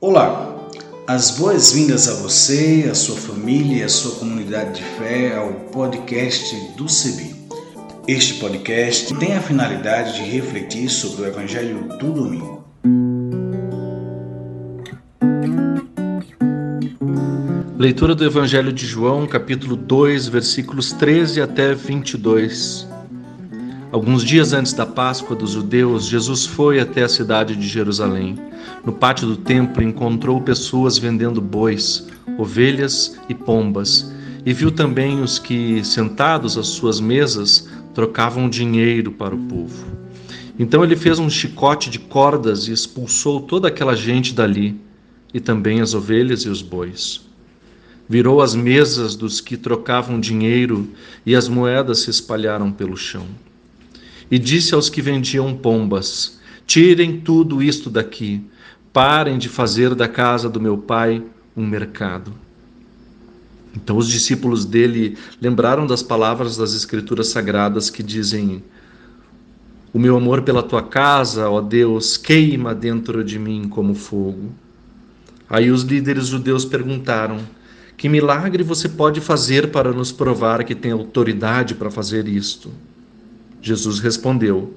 Olá, as boas-vindas a você, a sua família e a sua comunidade de fé ao podcast do CEBI. Este podcast tem a finalidade de refletir sobre o Evangelho do Domingo. Leitura do Evangelho de João, capítulo 2, versículos 13 até 22. Alguns dias antes da Páscoa dos judeus, Jesus foi até a cidade de Jerusalém. No pátio do templo encontrou pessoas vendendo bois, ovelhas e pombas, e viu também os que, sentados às suas mesas, trocavam dinheiro para o povo. Então ele fez um chicote de cordas e expulsou toda aquela gente dali, e também as ovelhas e os bois. Virou as mesas dos que trocavam dinheiro, e as moedas se espalharam pelo chão e disse aos que vendiam pombas: Tirem tudo isto daqui, parem de fazer da casa do meu pai um mercado. Então os discípulos dele lembraram das palavras das Escrituras Sagradas que dizem: O meu amor pela tua casa, ó Deus, queima dentro de mim como fogo. Aí os líderes judeus perguntaram: Que milagre você pode fazer para nos provar que tem autoridade para fazer isto? Jesus respondeu: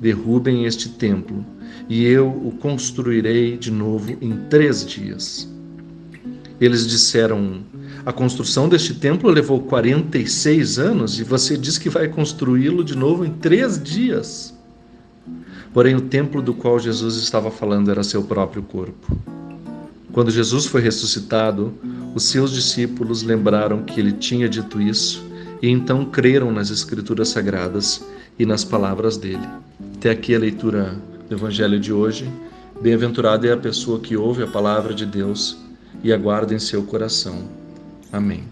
Derrubem este templo, e eu o construirei de novo em três dias. Eles disseram: A construção deste templo levou 46 anos e você diz que vai construí-lo de novo em três dias. Porém, o templo do qual Jesus estava falando era seu próprio corpo. Quando Jesus foi ressuscitado, os seus discípulos lembraram que ele tinha dito isso e então creram nas Escrituras Sagradas e nas palavras dele. Até aqui a leitura do Evangelho de hoje. Bem-aventurada é a pessoa que ouve a palavra de Deus e aguarda em seu coração. Amém.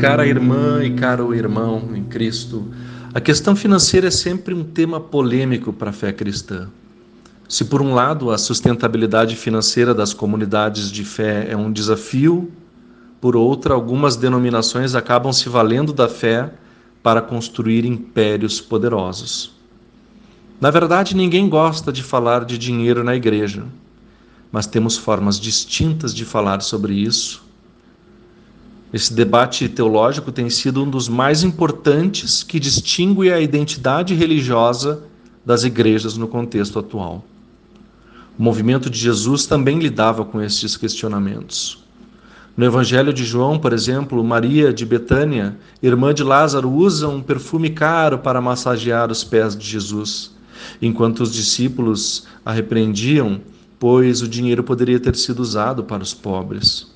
Cara irmã e caro irmão em Cristo, a questão financeira é sempre um tema polêmico para a fé cristã. Se, por um lado, a sustentabilidade financeira das comunidades de fé é um desafio, por outra, algumas denominações acabam se valendo da fé para construir impérios poderosos. Na verdade, ninguém gosta de falar de dinheiro na igreja, mas temos formas distintas de falar sobre isso esse debate teológico tem sido um dos mais importantes que distingue a identidade religiosa das igrejas no contexto atual. O movimento de Jesus também lidava com estes questionamentos. No Evangelho de João, por exemplo, Maria de Betânia, irmã de Lázaro, usa um perfume caro para massagear os pés de Jesus, enquanto os discípulos a repreendiam, pois o dinheiro poderia ter sido usado para os pobres.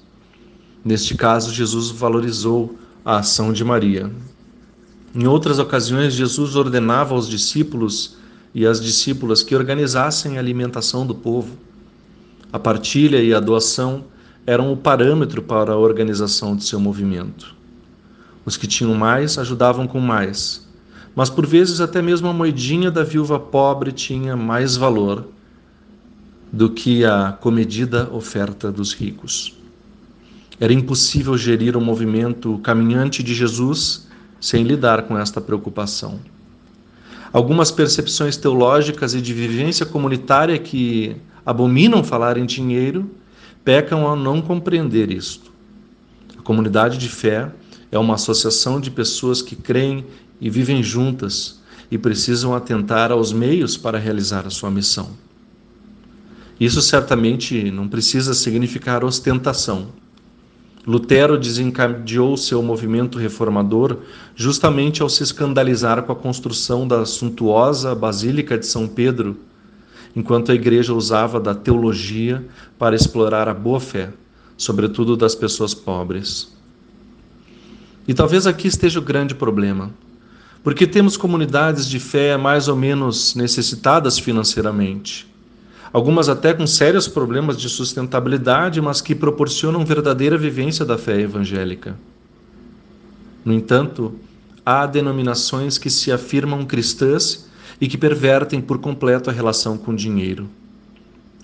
Neste caso, Jesus valorizou a ação de Maria. Em outras ocasiões, Jesus ordenava aos discípulos e às discípulas que organizassem a alimentação do povo. A partilha e a doação eram o parâmetro para a organização de seu movimento. Os que tinham mais ajudavam com mais, mas por vezes até mesmo a moedinha da viúva pobre tinha mais valor do que a comedida oferta dos ricos. Era impossível gerir o movimento caminhante de Jesus sem lidar com esta preocupação. Algumas percepções teológicas e de vivência comunitária que abominam falar em dinheiro pecam ao não compreender isto. A comunidade de fé é uma associação de pessoas que creem e vivem juntas e precisam atentar aos meios para realizar a sua missão. Isso certamente não precisa significar ostentação. Lutero desencadeou seu movimento reformador justamente ao se escandalizar com a construção da suntuosa Basílica de São Pedro, enquanto a igreja usava da teologia para explorar a boa-fé, sobretudo das pessoas pobres. E talvez aqui esteja o grande problema, porque temos comunidades de fé mais ou menos necessitadas financeiramente algumas até com sérios problemas de sustentabilidade, mas que proporcionam verdadeira vivência da fé evangélica. No entanto, há denominações que se afirmam cristãs e que pervertem por completo a relação com o dinheiro,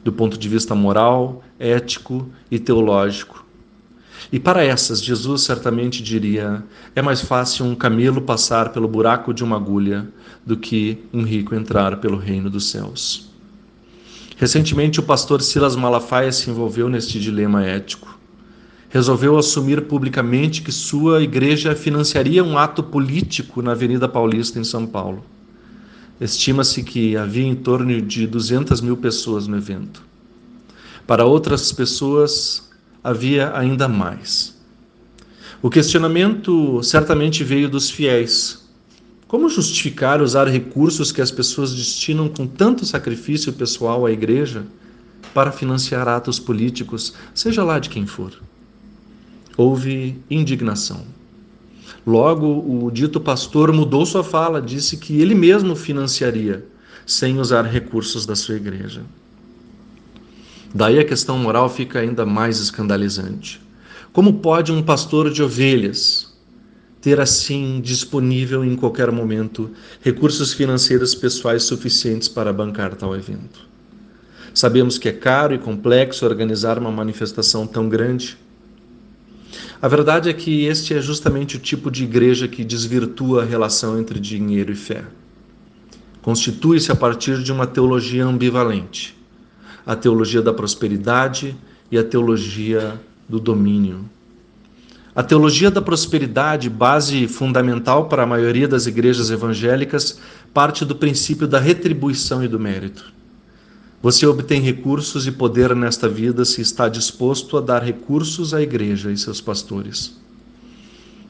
do ponto de vista moral, ético e teológico. E para essas, Jesus certamente diria: é mais fácil um camelo passar pelo buraco de uma agulha do que um rico entrar pelo reino dos céus. Recentemente, o pastor Silas Malafaia se envolveu neste dilema ético. Resolveu assumir publicamente que sua igreja financiaria um ato político na Avenida Paulista, em São Paulo. Estima-se que havia em torno de 200 mil pessoas no evento. Para outras pessoas, havia ainda mais. O questionamento certamente veio dos fiéis. Como justificar usar recursos que as pessoas destinam com tanto sacrifício pessoal à igreja para financiar atos políticos, seja lá de quem for? Houve indignação. Logo, o dito pastor mudou sua fala, disse que ele mesmo financiaria, sem usar recursos da sua igreja. Daí a questão moral fica ainda mais escandalizante. Como pode um pastor de ovelhas ter assim disponível em qualquer momento recursos financeiros pessoais suficientes para bancar tal evento? Sabemos que é caro e complexo organizar uma manifestação tão grande. A verdade é que este é justamente o tipo de igreja que desvirtua a relação entre dinheiro e fé. Constitui-se a partir de uma teologia ambivalente a teologia da prosperidade e a teologia do domínio. A teologia da prosperidade, base fundamental para a maioria das igrejas evangélicas, parte do princípio da retribuição e do mérito. Você obtém recursos e poder nesta vida se está disposto a dar recursos à igreja e seus pastores.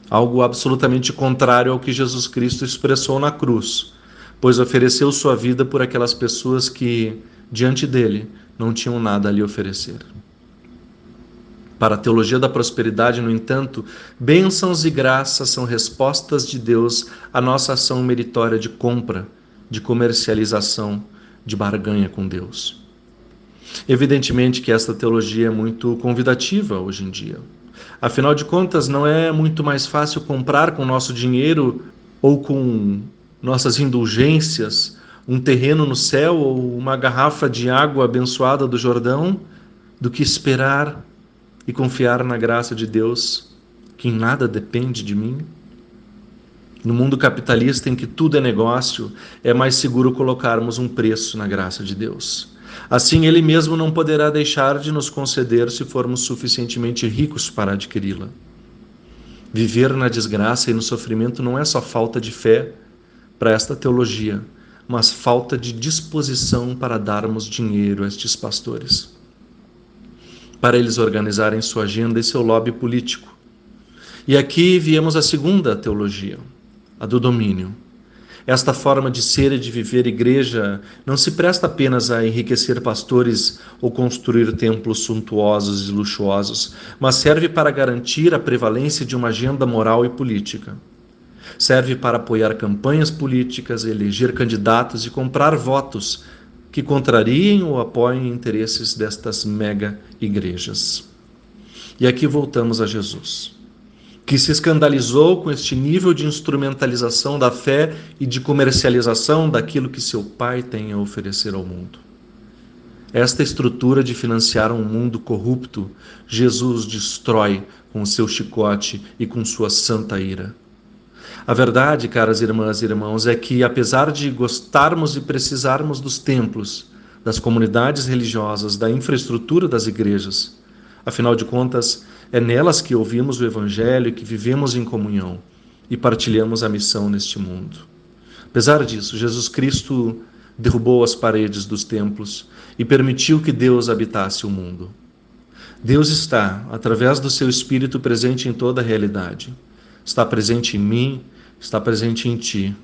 Algo absolutamente contrário ao que Jesus Cristo expressou na cruz, pois ofereceu sua vida por aquelas pessoas que, diante dele, não tinham nada a lhe oferecer. Para a teologia da prosperidade, no entanto, bênçãos e graças são respostas de Deus à nossa ação meritória de compra, de comercialização, de barganha com Deus. Evidentemente que esta teologia é muito convidativa hoje em dia. Afinal de contas, não é muito mais fácil comprar com nosso dinheiro ou com nossas indulgências um terreno no céu ou uma garrafa de água abençoada do Jordão do que esperar e confiar na graça de Deus, que em nada depende de mim? No mundo capitalista em que tudo é negócio, é mais seguro colocarmos um preço na graça de Deus. Assim, Ele mesmo não poderá deixar de nos conceder se formos suficientemente ricos para adquiri-la. Viver na desgraça e no sofrimento não é só falta de fé para esta teologia, mas falta de disposição para darmos dinheiro a estes pastores, para eles organizarem sua agenda e seu lobby político. E aqui viemos a segunda teologia, a do domínio. Esta forma de ser e de viver igreja não se presta apenas a enriquecer pastores ou construir templos suntuosos e luxuosos, mas serve para garantir a prevalência de uma agenda moral e política serve para apoiar campanhas políticas, eleger candidatos e comprar votos que contrariem ou apoiem interesses destas mega igrejas. E aqui voltamos a Jesus, que se escandalizou com este nível de instrumentalização da fé e de comercialização daquilo que seu Pai tem a oferecer ao mundo. Esta estrutura de financiar um mundo corrupto, Jesus destrói com seu chicote e com sua santa ira. A verdade, caras irmãs e irmãos, é que apesar de gostarmos e precisarmos dos templos, das comunidades religiosas, da infraestrutura das igrejas, afinal de contas, é nelas que ouvimos o Evangelho, que vivemos em comunhão e partilhamos a missão neste mundo. Apesar disso, Jesus Cristo derrubou as paredes dos templos e permitiu que Deus habitasse o mundo. Deus está, através do seu Espírito, presente em toda a realidade. Está presente em mim, está presente em ti,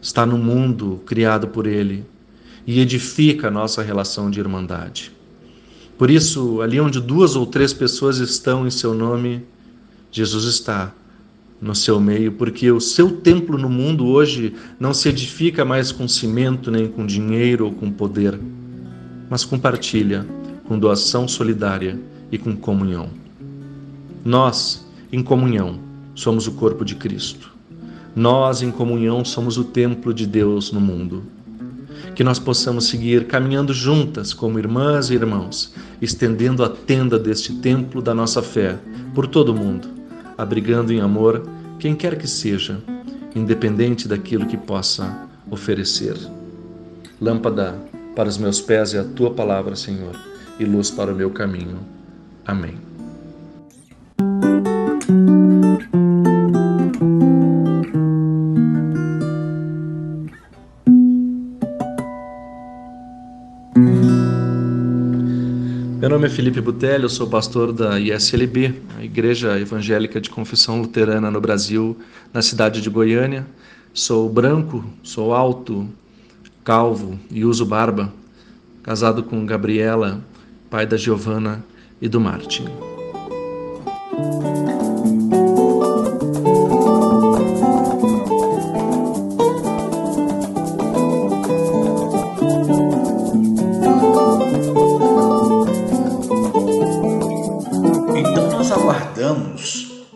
está no mundo criado por Ele e edifica a nossa relação de irmandade. Por isso, ali onde duas ou três pessoas estão em seu nome, Jesus está no seu meio, porque o seu templo no mundo hoje não se edifica mais com cimento, nem com dinheiro ou com poder, mas com partilha, com doação solidária e com comunhão. Nós, em comunhão, somos o corpo de Cristo. Nós, em comunhão, somos o templo de Deus no mundo. que nós possamos seguir caminhando juntas como irmãs e irmãos, estendendo a tenda deste templo da nossa fé por todo o mundo, abrigando em amor quem quer que seja, independente daquilo que possa oferecer. Lâmpada para os meus pés é a tua palavra, Senhor, e luz para o meu caminho. Amém. Meu nome é Felipe Butelli, eu sou pastor da ISLB, a Igreja Evangélica de Confissão Luterana no Brasil, na cidade de Goiânia. Sou branco, sou alto, calvo e uso barba, casado com Gabriela, pai da Giovana e do Martin.